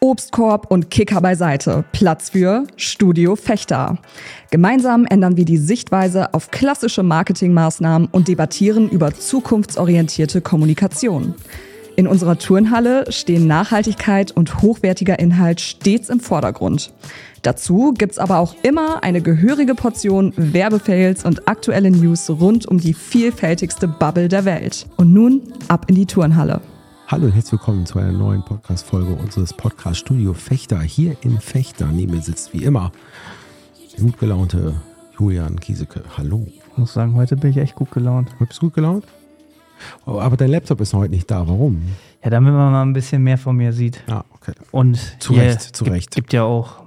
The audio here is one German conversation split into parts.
Obstkorb und Kicker beiseite. Platz für Studio Fechter. Gemeinsam ändern wir die Sichtweise auf klassische Marketingmaßnahmen und debattieren über zukunftsorientierte Kommunikation. In unserer Turnhalle stehen Nachhaltigkeit und hochwertiger Inhalt stets im Vordergrund. Dazu gibt's aber auch immer eine gehörige Portion Werbefails und aktuelle News rund um die vielfältigste Bubble der Welt. Und nun ab in die Turnhalle. Hallo und herzlich willkommen zu einer neuen Podcast-Folge unseres Podcast-Studio Fechter. Hier in Fechter neben mir sitzt wie immer gut gelaunte Julian Kieseke. Hallo. Ich muss sagen, heute bin ich echt gut gelaunt. Du bist gut gelaunt? Oh, aber dein Laptop ist heute nicht da. Warum? Ja, damit man mal ein bisschen mehr von mir sieht. Ah, okay. Und Zu hier Recht, zu gibt, Recht. gibt ja auch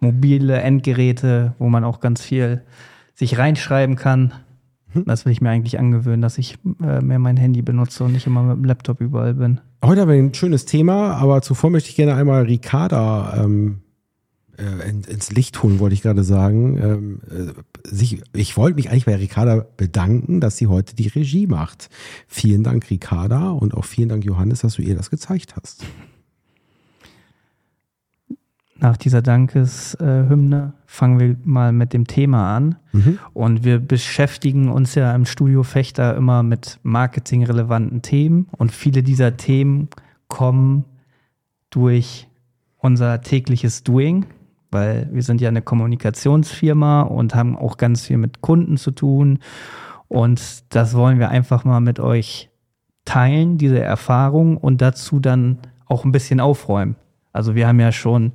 mobile Endgeräte, wo man auch ganz viel sich reinschreiben kann. Mhm. Das will ich mir eigentlich angewöhnen, dass ich äh, mehr mein Handy benutze und nicht immer mit dem Laptop überall bin. Heute haben wir ein schönes Thema, aber zuvor möchte ich gerne einmal Ricarda ähm, äh, in, ins Licht holen, wollte ich gerade sagen. Ähm, äh, sich, ich wollte mich eigentlich bei Ricarda bedanken, dass sie heute die Regie macht. Vielen Dank, Ricarda, und auch vielen Dank, Johannes, dass du ihr das gezeigt hast. Nach dieser Dankeshymne fangen wir mal mit dem Thema an. Mhm. Und wir beschäftigen uns ja im Studio Fechter immer mit marketingrelevanten Themen. Und viele dieser Themen kommen durch unser tägliches Doing, weil wir sind ja eine Kommunikationsfirma und haben auch ganz viel mit Kunden zu tun. Und das wollen wir einfach mal mit euch teilen, diese Erfahrung und dazu dann auch ein bisschen aufräumen. Also wir haben ja schon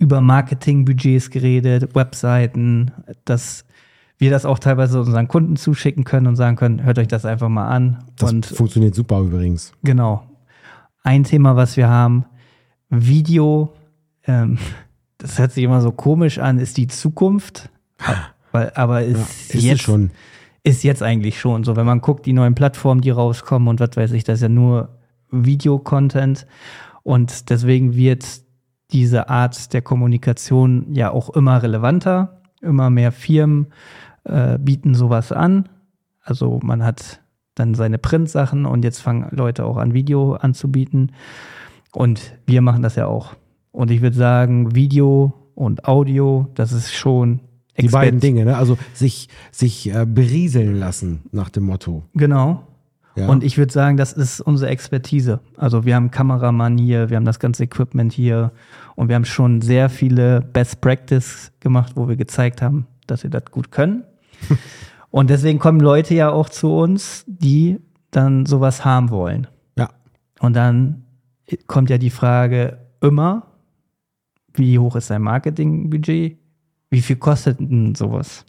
über Marketingbudgets geredet, Webseiten, dass wir das auch teilweise unseren Kunden zuschicken können und sagen können, hört euch das einfach mal an. Das und funktioniert super übrigens. genau. Ein Thema, was wir haben, Video, ähm, das hört sich immer so komisch an, ist die Zukunft. Aber Ja, ist, ist es jetzt, schon. ist jetzt eigentlich schon so. Wenn man guckt, die neuen Plattformen, die rauskommen und was weiß ich, das ist ja nur Videocontent. Und deswegen wird diese Art der Kommunikation ja auch immer relevanter. Immer mehr Firmen äh, bieten sowas an. Also man hat dann seine Printsachen und jetzt fangen Leute auch an, Video anzubieten. Und wir machen das ja auch. Und ich würde sagen, Video und Audio, das ist schon Die beiden Dinge, ne? Also sich, sich äh, berieseln lassen nach dem Motto. Genau. Ja? Und ich würde sagen, das ist unsere Expertise. Also wir haben Kameramann hier, wir haben das ganze Equipment hier und wir haben schon sehr viele Best Practice gemacht, wo wir gezeigt haben, dass wir das gut können. und deswegen kommen Leute ja auch zu uns, die dann sowas haben wollen. ja. Und dann kommt ja die Frage immer, wie hoch ist dein Marketingbudget? Wie viel kostet denn sowas?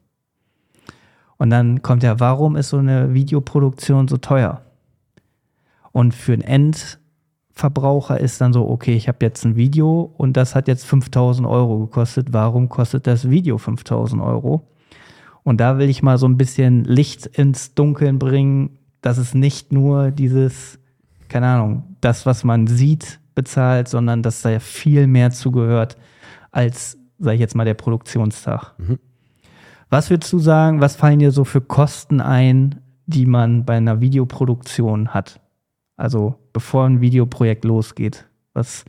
Und dann kommt ja, warum ist so eine Videoproduktion so teuer? Und für einen Endverbraucher ist dann so, okay, ich habe jetzt ein Video und das hat jetzt 5000 Euro gekostet. Warum kostet das Video 5000 Euro? Und da will ich mal so ein bisschen Licht ins Dunkeln bringen, dass es nicht nur dieses, keine Ahnung, das, was man sieht, bezahlt, sondern dass da ja viel mehr zugehört als, sag ich jetzt mal, der Produktionstag. Was würdest du sagen, was fallen dir so für Kosten ein, die man bei einer Videoproduktion hat? Also bevor ein Videoprojekt losgeht, was,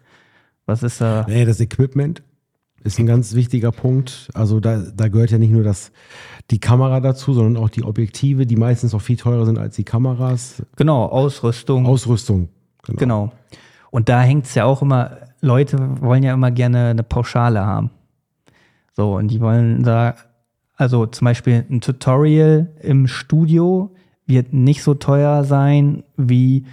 was ist da? Nee, das Equipment ist ein ganz wichtiger Punkt. Also da, da gehört ja nicht nur das, die Kamera dazu, sondern auch die Objektive, die meistens auch viel teurer sind als die Kameras. Genau, Ausrüstung. Ausrüstung. Genau. Genau. Und da hängt es ja auch immer, Leute wollen ja immer gerne eine Pauschale haben. So, und die wollen da, also zum Beispiel ein Tutorial im Studio wird nicht so teuer sein wie,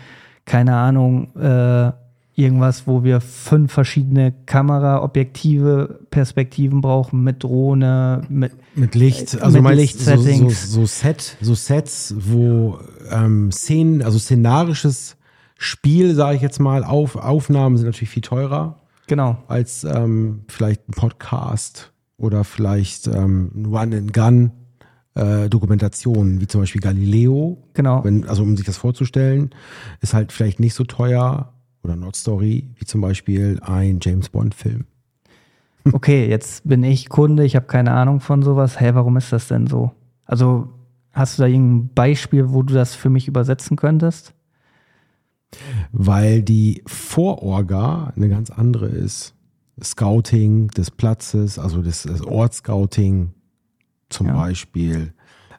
keine Ahnung, äh, irgendwas, wo wir fünf verschiedene Kameraobjektive, Perspektiven brauchen mit Drohne, mit Mit Licht, also mit Lichtsettings. So, so, so, Set, so Sets, wo ähm, Szenen, also szenarisches Spiel, sage ich jetzt mal, auf, Aufnahmen sind natürlich viel teurer genau. als ähm, vielleicht ein Podcast oder vielleicht ähm, Run-and-Gun. Äh, Dokumentationen, wie zum Beispiel Galileo, Genau. wenn, also um sich das vorzustellen, ist halt vielleicht nicht so teuer oder Not Story, wie zum Beispiel ein James Bond-Film. okay, jetzt bin ich Kunde, ich habe keine Ahnung von sowas. Hä, warum ist das denn so? Also hast du da irgendein Beispiel, wo du das für mich übersetzen könntest? weil die Vororga eine ganz andere ist. Scouting des Platzes, also das, das Ortscouting zum Ja. Beispiel.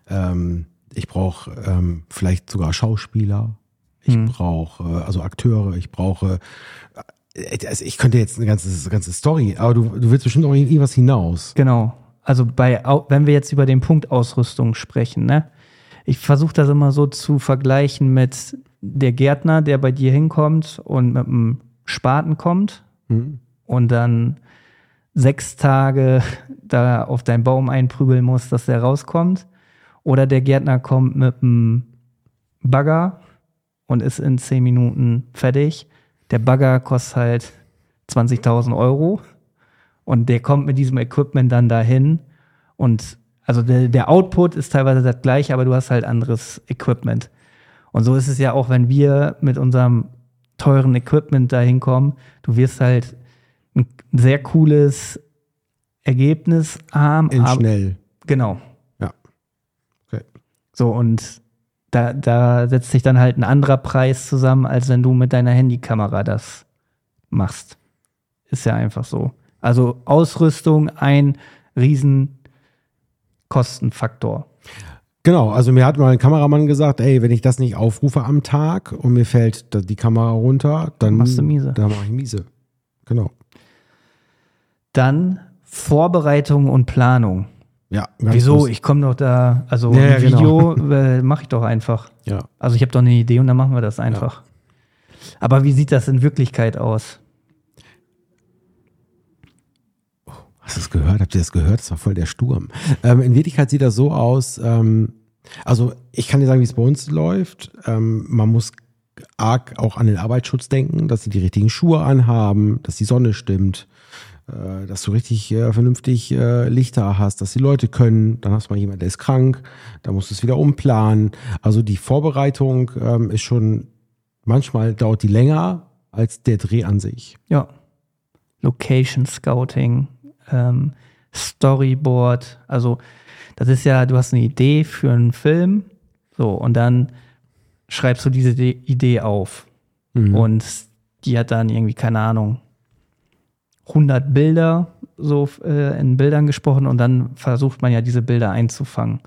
Ähm, ich brauche ähm, vielleicht sogar Schauspieler. Ich Hm. brauche äh, also Akteure. Ich brauche äh, also ich könnte jetzt eine ganze, ganze Story, aber du, du willst bestimmt auch irgendwas hinaus. Genau. Also bei, wenn wir jetzt über den Punkt Ausrüstung sprechen, ne? Ich versuche das immer so zu vergleichen mit der Gärtner, der bei dir hinkommt und mit einem Spaten kommt Hm? Und dann sechs Tage da auf deinen Baum einprügeln muss, dass der rauskommt. Oder der Gärtner kommt mit einem Bagger und ist in zehn Minuten fertig. Der Bagger kostet halt 20.000 Euro und der kommt mit diesem Equipment dann dahin und also der, der Output ist teilweise das gleiche, aber du hast halt anderes Equipment. Und so ist es ja auch, wenn wir mit unserem teuren Equipment dahin kommen, du wirst halt ein sehr cooles Ergebnis haben. In aber- schnell. Genau. Ja. Okay. So, und da, da setzt sich dann halt ein anderer Preis zusammen, als wenn du mit deiner Handykamera das machst. Ist ja einfach so. Also Ausrüstung ein riesen Kostenfaktor. Genau, also mir hat mal ein Kameramann gesagt, ey, wenn ich das nicht aufrufe am Tag und mir fällt die Kamera runter, dann Machst du miese. Dann mache ich miese. Genau. Dann Vorbereitung und Planung. Ja. Wieso? groß. Ich komme doch da, also Ja, ja, ein Video äh, mache ich doch einfach. Ja. Also ich habe doch eine Idee und dann machen wir das einfach. Aber wie sieht das in Wirklichkeit aus? Hast du das gehört? Habt ihr das gehört? Das war voll der Sturm. Ähm, in Wirklichkeit sieht das so aus, ähm, also ich kann dir sagen, wie es bei uns läuft. Ähm, man muss arg auch an den Arbeitsschutz denken, dass sie die richtigen Schuhe anhaben, dass die Sonne stimmt, dass du richtig äh, vernünftig äh, Lichter hast, dass die Leute können. Dann hast du mal jemand, der ist krank, da musst du es wieder umplanen. Also die Vorbereitung ähm, ist schon, manchmal dauert die länger als der Dreh an sich. Ja. Location Scouting, ähm, Storyboard. Also, das ist ja, du hast eine Idee für einen Film, so, und dann schreibst du diese De Idee auf. Und die hat dann irgendwie, keine Ahnung, 100 Bilder so äh, in Bildern gesprochen und dann versucht man ja diese Bilder einzufangen.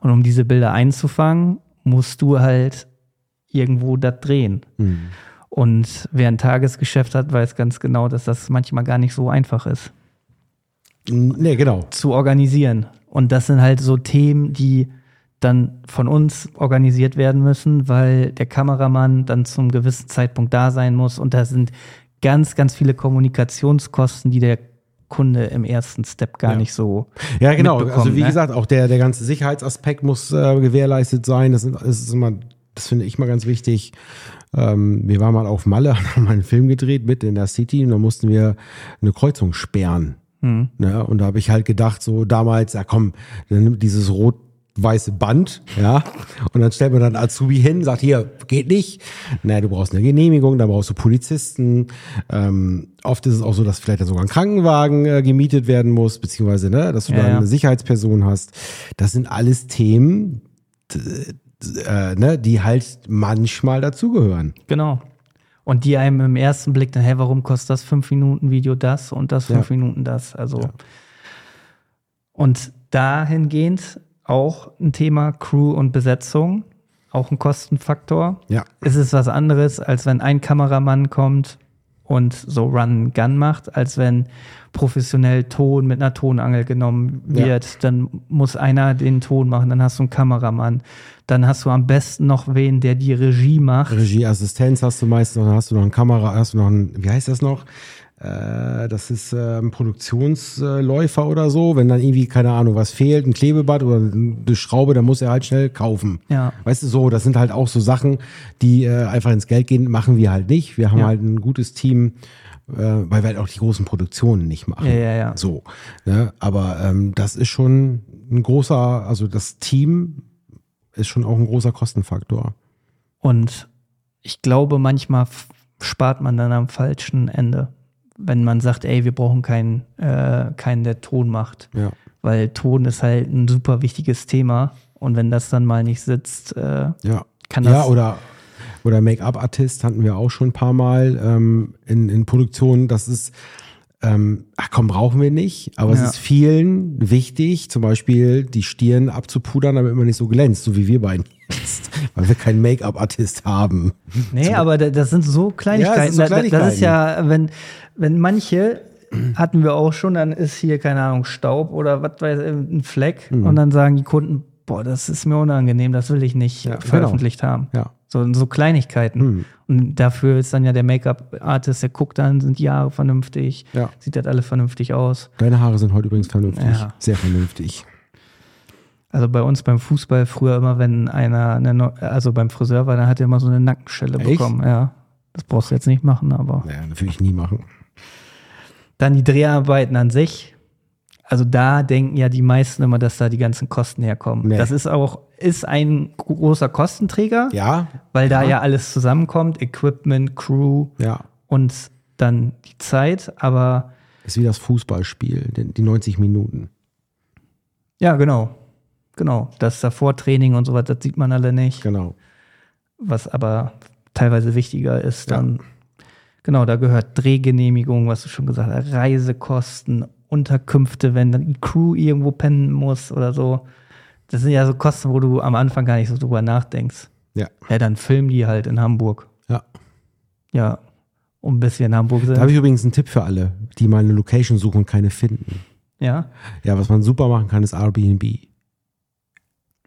Und um diese Bilder einzufangen, musst du halt irgendwo das drehen. Mhm. Und wer ein Tagesgeschäft hat, weiß ganz genau, dass das manchmal gar nicht so einfach ist Nee, genau. zu organisieren. Und das sind halt so Themen, die dann von uns organisiert werden müssen, weil der Kameramann dann zum gewissen Zeitpunkt da sein muss. Und da sind ganz, ganz viele Kommunikationskosten, die der Kunde im ersten Step gar Ja. nicht so. Ja, genau. Also wie ne? gesagt, auch der, der ganze Sicherheitsaspekt muss äh, gewährleistet sein. Das, sind, das ist immer, das finde ich mal ganz wichtig. Ähm, wir waren mal auf Malle, haben mal einen Film gedreht mit in der City und da mussten wir eine Kreuzung sperren. Hm. Ne? Und da habe ich halt gedacht, so damals, ja komm, dann nimmt dieses rot weiße Band, ja, und dann stellt man dann Azubi hin, sagt hier, geht nicht. Naja, du brauchst eine Genehmigung, da brauchst du Polizisten. Ähm, oft ist es auch so, dass vielleicht dann sogar ein Krankenwagen äh, gemietet werden muss, beziehungsweise, ne, dass du Ja, da ja. eine Sicherheitsperson hast. Das sind alles Themen, äh, ne, die halt manchmal dazugehören. Genau. Und die einem im ersten Blick dann, hey, warum kostet das fünf Minuten Video das und das fünf Ja. Minuten das? Also. Und dahingehend auch ein Thema Crew und Besetzung, auch ein Kostenfaktor. Ja. Es ist was anderes, als wenn ein Kameramann kommt und so Run Gun macht, als wenn professionell Ton mit einer Tonangel genommen Ja. wird. Dann muss einer den Ton machen, dann hast du einen Kameramann. Dann hast du am besten noch wen, der die Regie macht. Regieassistenz hast du meistens, dann hast du noch eine Kamera, hast du noch ein, wie heißt das noch? Äh, das ist ein Produktionsläufer oder so. Wenn dann irgendwie, keine Ahnung, was fehlt, ein Klebeband oder eine Schraube, dann muss er halt schnell kaufen. Ja. Weißt du, so, das sind halt auch so Sachen, die äh, einfach ins Geld gehen, machen wir halt nicht. Wir haben Ja. halt ein gutes Team, äh, weil wir halt auch die großen Produktionen nicht machen. Ja, ja, ja. So. Ne? Aber ähm, das ist schon ein großer, also das Team ist schon auch ein großer Kostenfaktor. Und ich glaube, manchmal spart man dann am falschen Ende, wenn man sagt, ey, wir brauchen keinen, äh, keinen, der Ton macht. Ja. Weil Ton ist halt ein super wichtiges Thema. Und wenn das dann mal nicht sitzt, äh, Ja. Kann das- ja, oder Oder Make-up-Artist hatten wir auch schon ein paar Mal ähm, in, in Produktionen. Das ist, ähm, ach komm, brauchen wir nicht. Aber Ja. es ist vielen wichtig, zum Beispiel die Stirn abzupudern, damit man nicht so glänzt, so wie wir beiden jetzt. Weil wir keinen Make-up-Artist haben. Nee, aber da- das sind so Kleinigkeiten. Ja, das so da- Das ist Kleinigkeiten. ja, wenn, wenn manche hatten wir auch schon, dann ist hier, keine Ahnung, Staub oder was weiß ich, ein Fleck Mhm. und dann sagen die Kunden, boah, das ist mir unangenehm, das will ich nicht Ja, genau. veröffentlicht haben. Ja. So, so Kleinigkeiten. Mhm. Und dafür ist dann ja der Make-up-Artist, der guckt dann, sind die Haare vernünftig, Ja. sieht das alles vernünftig aus. Deine Haare sind heute übrigens vernünftig. Sehr vernünftig. Also bei uns beim Fußball früher immer, wenn einer, eine, also beim Friseur war, dann hat er immer so eine Nackenschelle Echt? bekommen. Ja, das brauchst du jetzt nicht machen, aber. Naja, das würde ich nie machen. Dann die Dreharbeiten an sich. Also da denken ja die meisten immer, dass da die ganzen Kosten herkommen. Nee. Das ist auch, ist ein großer Kostenträger, Ja, weil da ja alles zusammenkommt, Equipment, Crew ja. und dann die Zeit. Aber Ist wie das Fußballspiel, die 90 Minuten. ja, genau. Genau. Das davor Training und sowas, das sieht man alle nicht. Genau. was aber teilweise wichtiger ist, Ja. dann genau, da gehört Drehgenehmigung, was du schon gesagt hast, Reisekosten, Unterkünfte, wenn dann die Crew irgendwo pennen muss oder so. Das sind ja so Kosten, wo du am Anfang gar nicht so drüber nachdenkst. Ja. Ja, dann filmen die halt in Hamburg. Ja. Ja. Und bis wir in Hamburg sind. Da habe ich übrigens einen Tipp für alle, die mal eine Location suchen und keine finden. ja. Ja, was man super machen kann, ist Airbnb.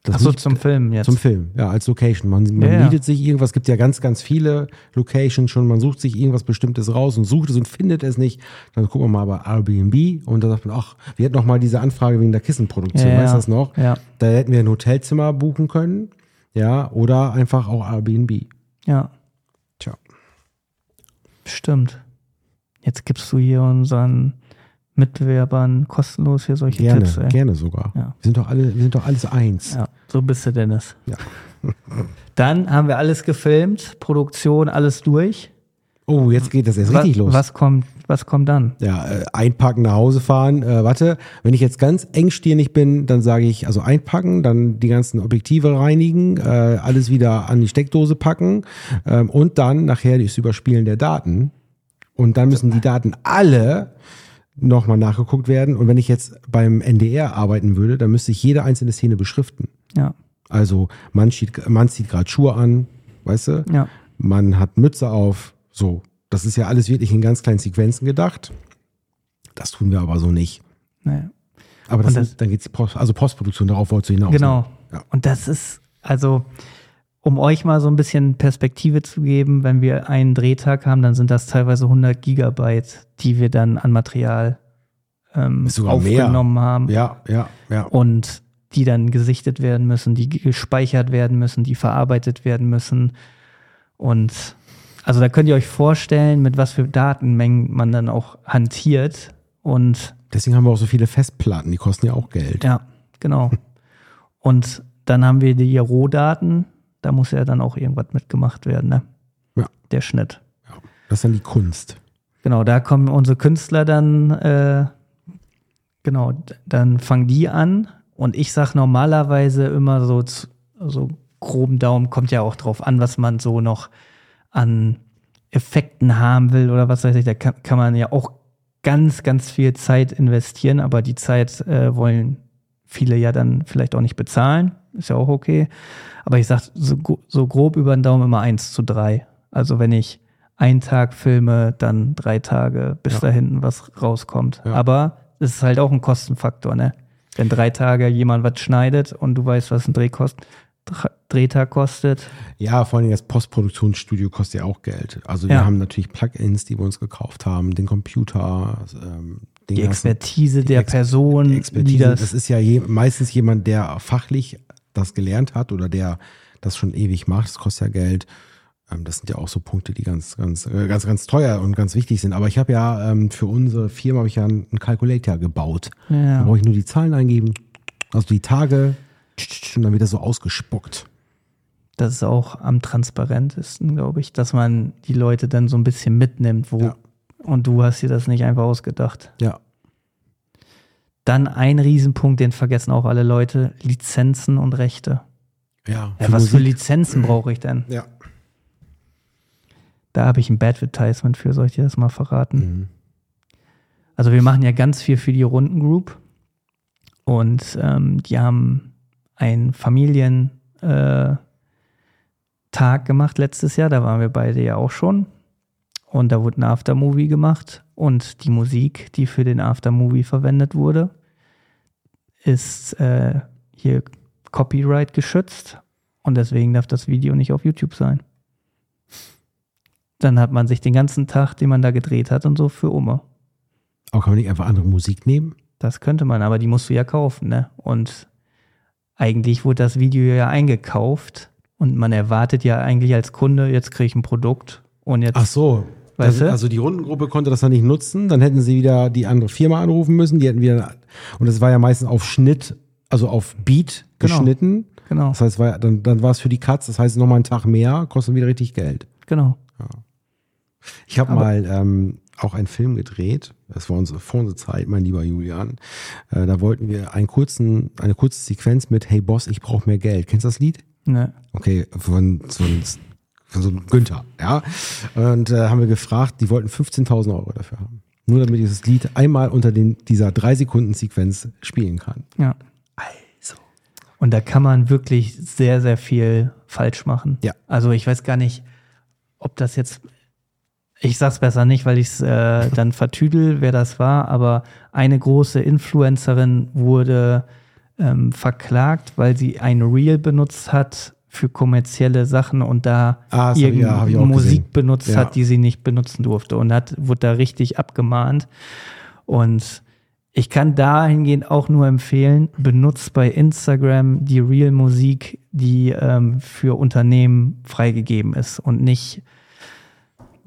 Das Achso, zum Filmen jetzt. Zum Film, ja, als Location. Man, man Ja, ja. mietet sich irgendwas, gibt ja ganz, ganz viele Locations schon, man sucht sich irgendwas Bestimmtes raus und sucht es und findet es nicht. Dann gucken wir mal bei Airbnb und da sagt man, ach, wir hatten noch mal diese Anfrage wegen der Kissenproduktion, Ja, weißt du das noch? Ja. Da hätten wir ein Hotelzimmer buchen können, ja, oder einfach auch Airbnb. Ja. Tja. Stimmt. Jetzt gibst du hier unseren Mitbewerbern kostenlos hier solche Gerne, Tipps. Ey. gerne sogar. Ja. Wir sind doch alle, wir sind doch alles eins. Ja, so bist du, Dennis. Ja. Dann haben wir alles gefilmt, Produktion, alles durch. Oh, jetzt geht das erst Was, richtig los. was kommt, was kommt dann? Ja, äh, einpacken, nach Hause fahren. Äh, warte, wenn ich jetzt ganz engstirnig bin, dann sage ich, also einpacken, dann die ganzen Objektive reinigen, äh, alles wieder an die Steckdose packen ähm, und dann nachher das Überspielen der Daten. Und dann müssen die Daten alle nochmal nachgeguckt werden. Und wenn ich jetzt beim NDR arbeiten würde, dann müsste ich jede einzelne Szene beschriften. Ja, Also man, zieht, man zieht gerade Schuhe an, weißt du? ja, man hat Mütze auf, so. Das ist ja alles wirklich in ganz kleinen Sequenzen gedacht. Das tun wir aber so nicht. nee. Aber das, das- sind, dann geht's Post, also Postproduktion, darauf wolltest du hinaus. genau. Ne? Ja. Und das ist, also, um euch mal so ein bisschen Perspektive zu geben, wenn wir einen Drehtag haben, dann sind das teilweise 100 Gigabyte, die wir dann an Material ähm, sogar mehr. aufgenommen haben. Ja, ja, ja. und die dann gesichtet werden müssen, die gespeichert werden müssen, die verarbeitet werden müssen. Und also da könnt ihr euch vorstellen, mit was für Datenmengen man dann auch hantiert. Und Deswegen haben wir auch so viele Festplatten, die kosten ja auch Geld. ja, genau. und dann haben wir die Rohdaten, da muss ja dann auch irgendwas mitgemacht werden, ne? Ja. Der Schnitt. Das ist dann die Kunst. Genau, da kommen unsere Künstler dann, äh, genau, dann fangen die an. Und ich sag normalerweise immer so, so groben Daumen, kommt ja auch drauf an, was man so noch an Effekten haben will oder was weiß ich. Da kann, kann man ja auch ganz, ganz viel Zeit investieren, aber die Zeit äh, wollen viele ja dann vielleicht auch nicht bezahlen. Ist ja auch okay. Aber ich sag so, so grob über den Daumen immer eins zu drei. Also wenn ich einen Tag filme, dann drei Tage, bis Ja. da hinten was rauskommt. Ja. Aber es ist halt auch ein Kostenfaktor, ne? Wenn drei Tage jemand was schneidet und du weißt, was ein Drehkost, Dr- Drehtag kostet. Ja, vor allem das Postproduktionsstudio kostet ja auch Geld. Also wir Ja. haben natürlich Plugins, die wir uns gekauft haben, den Computer, ähm, den Die ganzen- Expertise der Ex- Person, die die Expertise. das, das ist ja je, meistens jemand, der fachlich das gelernt hat oder der das schon ewig macht. Das kostet ja Geld. Ähm, Das sind ja auch so Punkte, die ganz, ganz, äh, ganz, ganz teuer und ganz wichtig sind. Aber ich habe ja ähm, für unsere Firma habe ich ja einen Calculator gebaut. Da ja, brauche ich nur die Zahlen eingeben, also die Tage und dann wird das so ausgespuckt. das ist auch am transparentesten, glaube ich, dass man die Leute dann so ein bisschen mitnimmt, wo, Ja. Und du hast dir das nicht einfach ausgedacht. Ja. Dann ein Riesenpunkt, den vergessen auch alle Leute, Lizenzen und Rechte. Ja, Ja, was für Musik. Lizenzen brauche ich denn? Ja. Da habe ich ein Advertisement für, soll ich dir das mal verraten? Mhm. Also wir machen ja ganz viel für die Rundengroup und ähm, die haben einen Familientag äh, gemacht letztes Jahr, da waren wir beide ja auch schon und da wurde ein Aftermovie gemacht und die Musik, die für den Aftermovie verwendet wurde, ist äh, hier Copyright geschützt und deswegen darf das Video nicht auf YouTube sein. Dann hat man sich den ganzen Tag, den man da gedreht hat und so für Oma. Aber kann man nicht einfach andere Musik nehmen? Das könnte man, aber die musst du ja kaufen, ne? Und eigentlich wurde das Video ja eingekauft und man erwartet ja eigentlich als Kunde, jetzt kriege ich ein Produkt und jetzt. Ach so. Weißt Das-? Also die Rundengruppe konnte das dann nicht nutzen, dann hätten sie wieder die andere Firma anrufen müssen, die hätten wieder, und das war ja meistens auf Schnitt, also auf Beat Genau. geschnitten. Genau, Das heißt, war, dann, dann war es für die Cuts, das heißt nochmal einen Tag mehr, kostet wieder richtig Geld. genau. Ich habe mal ähm, auch einen Film gedreht, das war unsere, vor unserer Zeit, mein lieber Julian. Äh, da wollten wir einen kurzen, eine kurze Sequenz mit Hey Boss, ich brauche mehr Geld. Kennst du das Lied? Ne. Okay, von so einem, von so einem Günther, ja. Und äh, haben wir gefragt, die wollten 15.000 Euro dafür haben. Nur damit ich das Lied einmal unter den, dieser drei Sekunden Sequenz spielen kann. Ja. Also. Und da kann man wirklich sehr, sehr viel falsch machen. Ja. Also ich weiß gar nicht, ob das jetzt, ich sag's besser nicht, weil ich es äh, dann vertüdel, wer das war, aber eine große Influencerin wurde ähm, verklagt, weil sie ein Reel benutzt hat für kommerzielle Sachen und da Ah, ich- ja, Musik gesehen. benutzt Ja. hat, die sie nicht benutzen durfte und hat, wurde da richtig abgemahnt. Und ich kann dahingehend auch nur empfehlen, benutzt bei Instagram die Real-Musik, die ähm, für Unternehmen freigegeben ist und nicht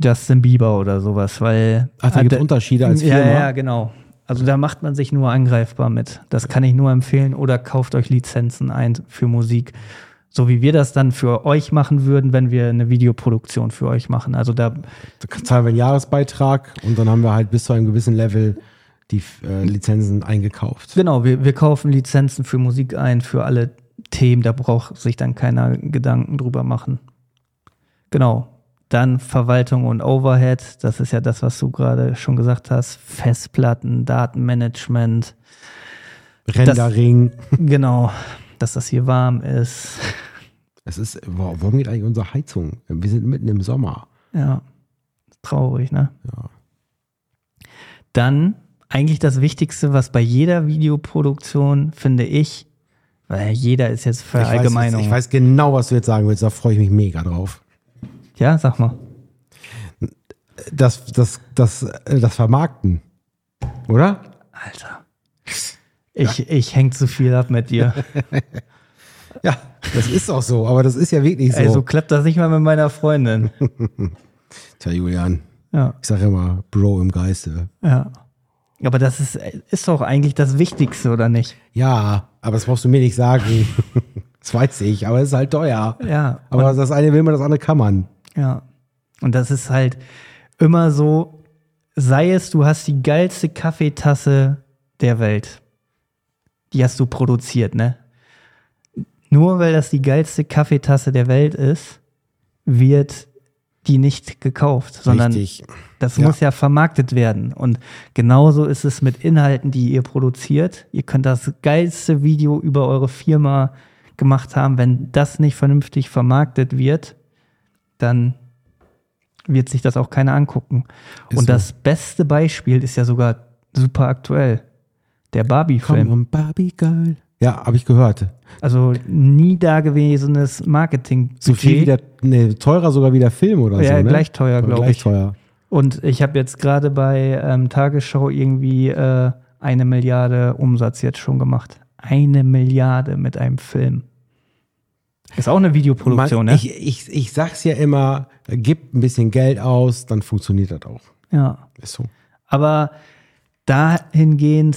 Justin Bieber oder sowas, weil Ach, da gibt äh, Unterschiede als ja, Firma. ja, genau. Also da macht man sich nur angreifbar mit. Das kann ich nur empfehlen oder kauft euch Lizenzen ein für Musik. So wie wir das dann für euch machen würden, wenn wir eine Videoproduktion für euch machen. Also da, Da zahlen wir einen Jahresbeitrag und dann haben wir halt bis zu einem gewissen Level die äh, Lizenzen eingekauft. genau, wir, wir kaufen Lizenzen für Musik ein, für alle Themen. Da braucht sich dann keiner Gedanken drüber machen. Genau. Dann Verwaltung und Overhead. Das ist ja das, was du gerade schon gesagt hast. Festplatten, Datenmanagement. Rendering. Genau, dass das hier warm ist. Es ist, warum geht eigentlich unsere Heizung? Wir sind mitten im Sommer. Ja, traurig, ne? Ja. Dann eigentlich das Wichtigste, was bei jeder Videoproduktion, finde ich, weil jeder ist jetzt Ich weiß, Verallgemeinung. jetzt- ich weiß genau, was du jetzt sagen willst, da freue ich mich mega drauf. Ja, sag mal. Das, das, das, äh, das Vermarkten. Oder? Alter. Ich, ich häng zu viel ab mit dir. Ja, das ist auch so, aber das ist ja wirklich so. Ey, so klappt das nicht mal mit meiner Freundin. Tja, Julian, Ja, ich sage immer, Bro im Geiste. ja. Aber das ist, ist doch eigentlich das Wichtigste, oder nicht? Ja, aber das brauchst du mir nicht sagen. das weiß ich, aber es ist halt teuer. Ja. Aber das eine will man, das andere kann man. Ja. Und das ist halt immer so, sei es, du hast die geilste Kaffeetasse der Welt. Die hast du produziert, ne? Nur weil das die geilste Kaffeetasse der Welt ist, wird die nicht gekauft, sondern Richtig. das Ja. muss ja vermarktet werden. Und genauso ist es mit Inhalten, die ihr produziert. Ihr könnt das geilste Video über eure Firma gemacht haben. Wenn das nicht vernünftig vermarktet wird, dann wird sich das auch keiner angucken. Ist Und so. das beste Beispiel ist ja sogar super aktuell. Der Komm, Barbie-Film. on, Barbie Girl. Ja, habe ich gehört. Also nie dagewesenes Marketing. So viel wie der, nee, teurer sogar wie der Film oder Ja, so. Ne? gleich teuer, Oder glaub gleich ich. teuer. Und ich habe jetzt gerade bei ähm, Tagesschau irgendwie äh, eine Milliarde Umsatz jetzt schon gemacht. Eine Milliarde mit einem Film. Ist auch eine Videoproduktion, Man, ne? ich, ich, ich sag's ja immer, gib ein bisschen Geld aus, dann funktioniert das auch. ja. Ist so. Aber dahingehend,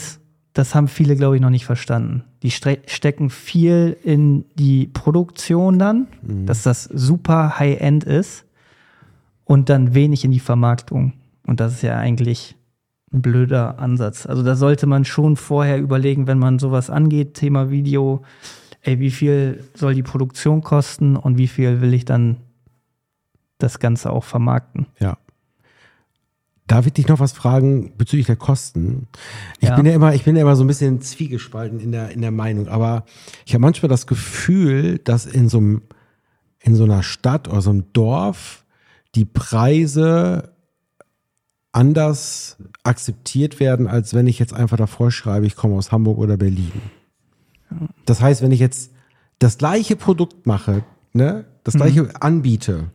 das haben viele, glaube ich, noch nicht verstanden. Die stecken viel in die Produktion dann, dass das super High-End ist und dann wenig in die Vermarktung. Und das ist ja eigentlich ein blöder Ansatz. Also da sollte man schon vorher überlegen, wenn man sowas angeht, Thema Video, ey, wie viel soll die Produktion kosten und wie viel will ich dann das Ganze auch vermarkten. Ja. Darf ich dich noch was fragen bezüglich der Kosten? Ich Ja. bin ja immer, ich bin ja immer so ein bisschen zwiegespalten in der, in der Meinung, aber ich habe manchmal das Gefühl, dass in so einem, in so einer Stadt oder so einem Dorf die Preise anders akzeptiert werden, als wenn ich jetzt einfach davor schreibe, ich komme aus Hamburg oder Berlin. Das heißt, wenn ich jetzt das gleiche Produkt mache, ne, das gleiche anbiete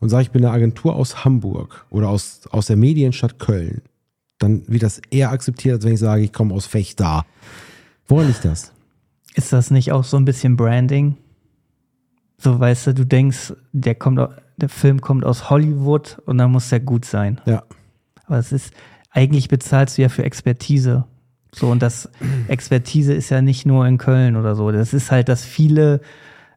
und sage, ich bin eine Agentur aus Hamburg oder aus, aus der Medienstadt Köln, dann wird das eher akzeptiert, als wenn ich sage, ich komme aus Fechter. Woran liegt das? Ist das nicht auch so ein bisschen Branding? So, weißt du, du denkst, der kommt, der Film kommt aus Hollywood und dann muss der gut sein. Ja. Aber es ist, eigentlich bezahlst du ja für Expertise. So, und das Expertise ist ja nicht nur in Köln oder so. Das ist halt, dass viele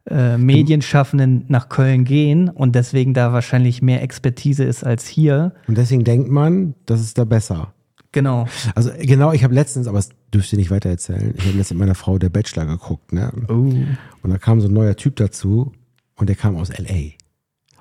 äh, Medienschaffenden nach Köln gehen und deswegen da wahrscheinlich mehr Expertise ist als hier. Und deswegen denkt man, das ist da besser. Genau. Also genau, ich habe letztens, aber das dürft ihr nicht weiter erzählen, ich habe letztens mit meiner Frau der Bachelor geguckt, ne? Oh. Und da kam so ein neuer Typ dazu und der kam aus L.A.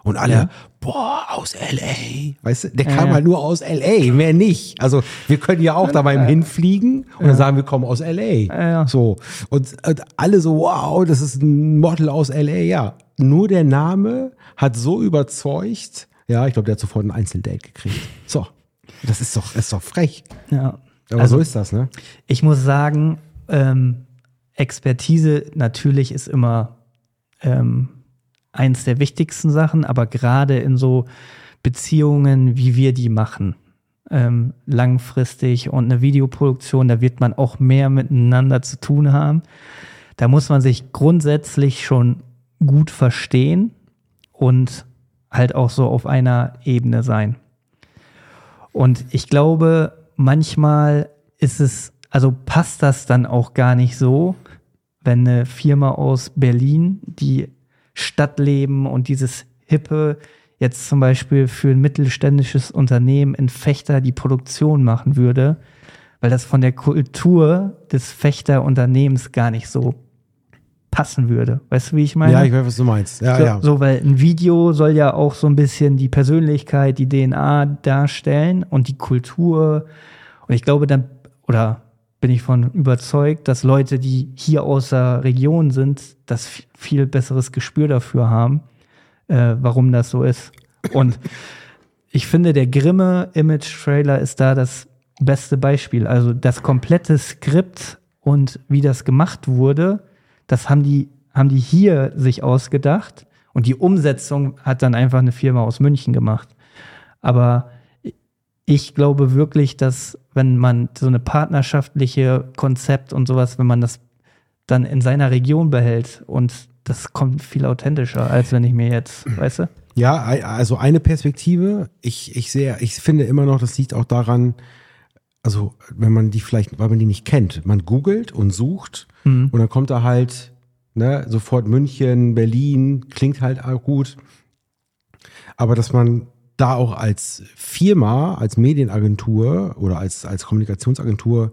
Und alle, Ja. boah, aus L.A. Weißt du, der Ja, kam ja. halt nur aus L.A., mehr nicht. Also wir können ja auch da beim Hinfliegen und dann sagen wir kommen aus L.A. So. Und, und alle so, wow, das ist ein Model aus L.A. Ja, nur der Name hat so überzeugt, ja, ich glaube, der hat sofort ein Einzeldate gekriegt. So, das ist doch, ist doch frech. Ja. Aber Also- so ist das, ne? Ich muss sagen, ähm, Expertise natürlich ist immer ähm, eins der wichtigsten Sachen, aber gerade in so Beziehungen, wie wir die machen, ähm, langfristig und eine Videoproduktion, da wird man auch mehr miteinander zu tun haben. Da muss man sich grundsätzlich schon gut verstehen und halt auch so auf einer Ebene sein. Und ich glaube, manchmal ist es, also passt das dann auch gar nicht so, wenn eine Firma aus Berlin, die Stadtleben und dieses Hippe jetzt zum Beispiel für ein mittelständisches Unternehmen in Fechter die Produktion machen würde, weil das von der Kultur des Fechter-Unternehmens gar nicht so passen würde. Weißt du, wie ich meine? Ja, ich weiß, was du meinst. Ja, so, ja. so, weil ein Video soll ja auch so ein bisschen die Persönlichkeit, die DNA darstellen und die Kultur. Und ich glaube dann, oder bin ich von überzeugt, dass Leute, die hier aus der Region sind, das viel besseres Gespür dafür haben, äh, warum das so ist. Und ich finde, der Grimme Image Trailer ist da das beste Beispiel. Also das komplette Skript und wie das gemacht wurde, das haben die, haben die hier sich ausgedacht und die Umsetzung hat dann einfach eine Firma aus München gemacht. Aber ich glaube wirklich, dass wenn man so eine partnerschaftliche Konzept und sowas, wenn man das dann in seiner Region behält und das kommt viel authentischer, als wenn ich mir jetzt, weißt du? Ja, also eine Perspektive. Ich, ich sehe, ich finde immer noch, das liegt auch daran, also wenn man die vielleicht, weil man die nicht kennt, man googelt und sucht Mhm. und dann kommt da halt ne, sofort München, Berlin, klingt halt auch gut. Aber dass man da auch als Firma, als Medienagentur oder als, als Kommunikationsagentur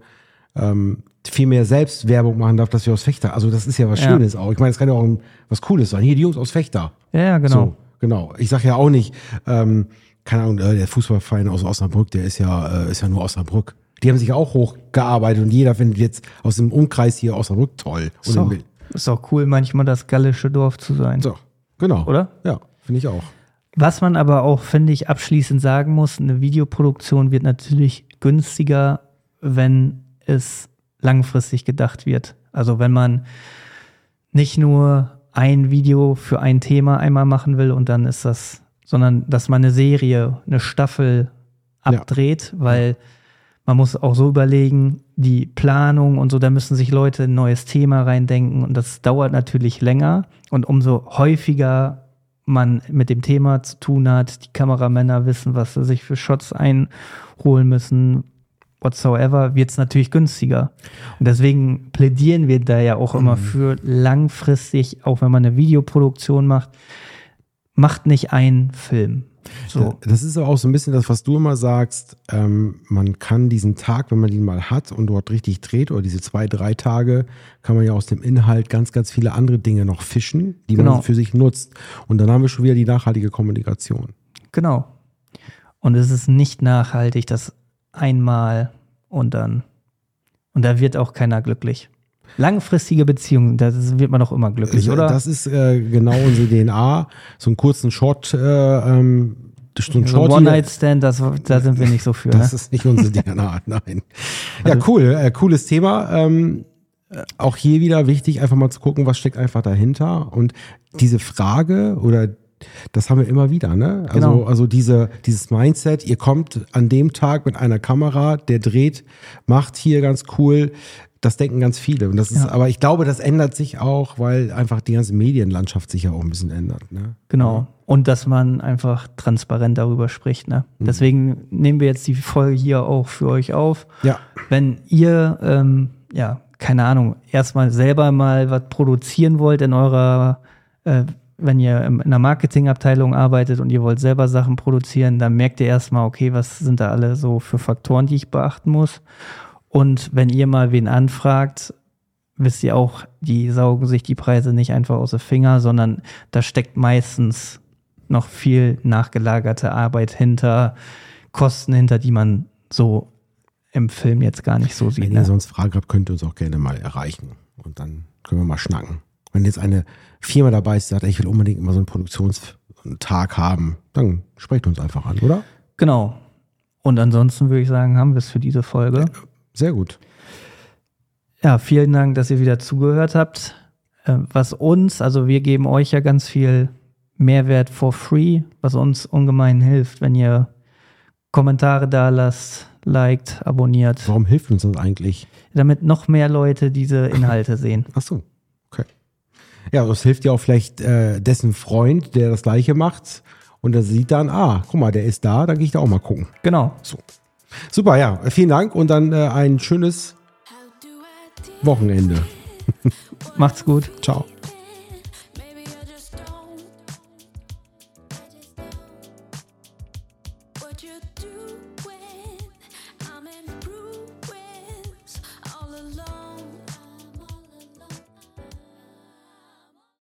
ähm, viel mehr Selbstwerbung machen darf, dass wir aus Fechter, also das ist ja was Ja. Schönes auch. Ich meine, das kann ja auch ein, was Cooles sein. Hier, die Jungs aus Fechter. Ja, ja, genau. So, genau. Ich sage ja auch nicht, ähm, keine Ahnung, äh, der Fußballverein aus Osnabrück, der ist ja, äh, ist ja nur Osnabrück. Die haben sich ja auch hochgearbeitet und jeder findet jetzt aus dem Umkreis hier Osnabrück toll. Und Ist auch, ist auch cool, manchmal das gallische Dorf zu sein. so, genau. Oder? Ja, finde ich auch. Was man aber auch, finde ich, abschließend sagen muss, eine Videoproduktion wird natürlich günstiger, wenn es langfristig gedacht wird. Also wenn man nicht nur ein Video für ein Thema einmal machen will und dann ist das, sondern dass man eine Serie, eine Staffel Ja. abdreht, weil man muss auch so überlegen, die Planung und so, da müssen sich Leute ein neues Thema reindenken und das dauert natürlich länger und umso häufiger man mit dem Thema zu tun hat, die Kameramänner wissen, was sie sich für Shots einholen müssen, whatsoever, wird es natürlich günstiger. Und deswegen plädieren wir da ja auch immer für langfristig, auch wenn man eine Videoproduktion macht, macht nicht einen Film. So. Das ist aber auch so ein bisschen das, was du immer sagst. Ähm, man kann diesen Tag, wenn man ihn mal hat und dort richtig dreht, oder diese zwei, drei Tage, kann man ja aus dem Inhalt ganz, ganz viele andere Dinge noch fischen, die Genau. man für sich nutzt. Und dann haben wir schon wieder die nachhaltige Kommunikation. Genau. Und es ist nicht nachhaltig, das einmal und dann. Und da wird auch keiner glücklich. Langfristige Beziehungen, da wird man doch immer glücklich, Also, oder? Das ist äh, genau unsere DNA. So einen kurzen Shot, äh, ähm, so ein so Shorty, One-Night-Stand, das, da sind wir nicht so für. Das Ne? ist nicht unsere DNA, nein. Ja, Also- cool, äh, cooles Thema. Ähm, äh, auch hier wieder wichtig, einfach mal zu gucken, was steckt einfach dahinter. Und diese Frage oder das haben wir immer wieder, ne? Also, Genau. also diese, dieses Mindset, ihr kommt an dem Tag mit einer Kamera, der dreht, macht hier ganz cool. Das denken ganz viele. Und das ist, Ja. aber ich glaube, das ändert sich auch, weil einfach die ganze Medienlandschaft sich ja auch ein bisschen ändert. Ne? Genau. Und dass man einfach transparent darüber spricht. Ne? Mhm. Deswegen nehmen wir jetzt die Folge hier auch für euch auf. Ja. Wenn ihr, ähm, ja, keine Ahnung, erstmal selber mal was produzieren wollt in eurer, äh, wenn ihr in einer Marketingabteilung arbeitet und ihr wollt selber Sachen produzieren, dann merkt ihr erstmal, okay, was sind da alle so für Faktoren, die ich beachten muss. Und wenn ihr mal wen anfragt, wisst ihr auch, die saugen sich die Preise nicht einfach aus den Finger, sondern da steckt meistens noch viel nachgelagerte Arbeit hinter, Kosten hinter, die man so im Film jetzt gar nicht so sieht. Wenn ihr Ne? sonst Fragen habt, könnt ihr uns auch gerne mal erreichen. Und dann können wir mal schnacken. Wenn jetzt eine Firma dabei ist, die sagt, ich will unbedingt immer so einen Produktionstag haben, dann sprecht uns einfach an, oder? Genau. Und ansonsten würde ich sagen, haben wir es für diese Folge. Sehr gut. Ja, vielen Dank, dass ihr wieder zugehört habt. Äh, Was uns, also wir geben euch ja ganz viel Mehrwert for free, was uns ungemein hilft, wenn ihr Kommentare da lasst, liked, abonniert, Warum hilft uns das eigentlich? damit noch mehr Leute diese Inhalte sehen. Ach so, okay. Ja, das hilft ja auch vielleicht äh, dessen Freund, der das gleiche macht. Und der sieht dann, ah, guck mal, der ist da, dann gehe ich da auch mal gucken. Genau. So. Super, ja, vielen Dank und dann äh, ein schönes Wochenende. Macht's gut. Ciao.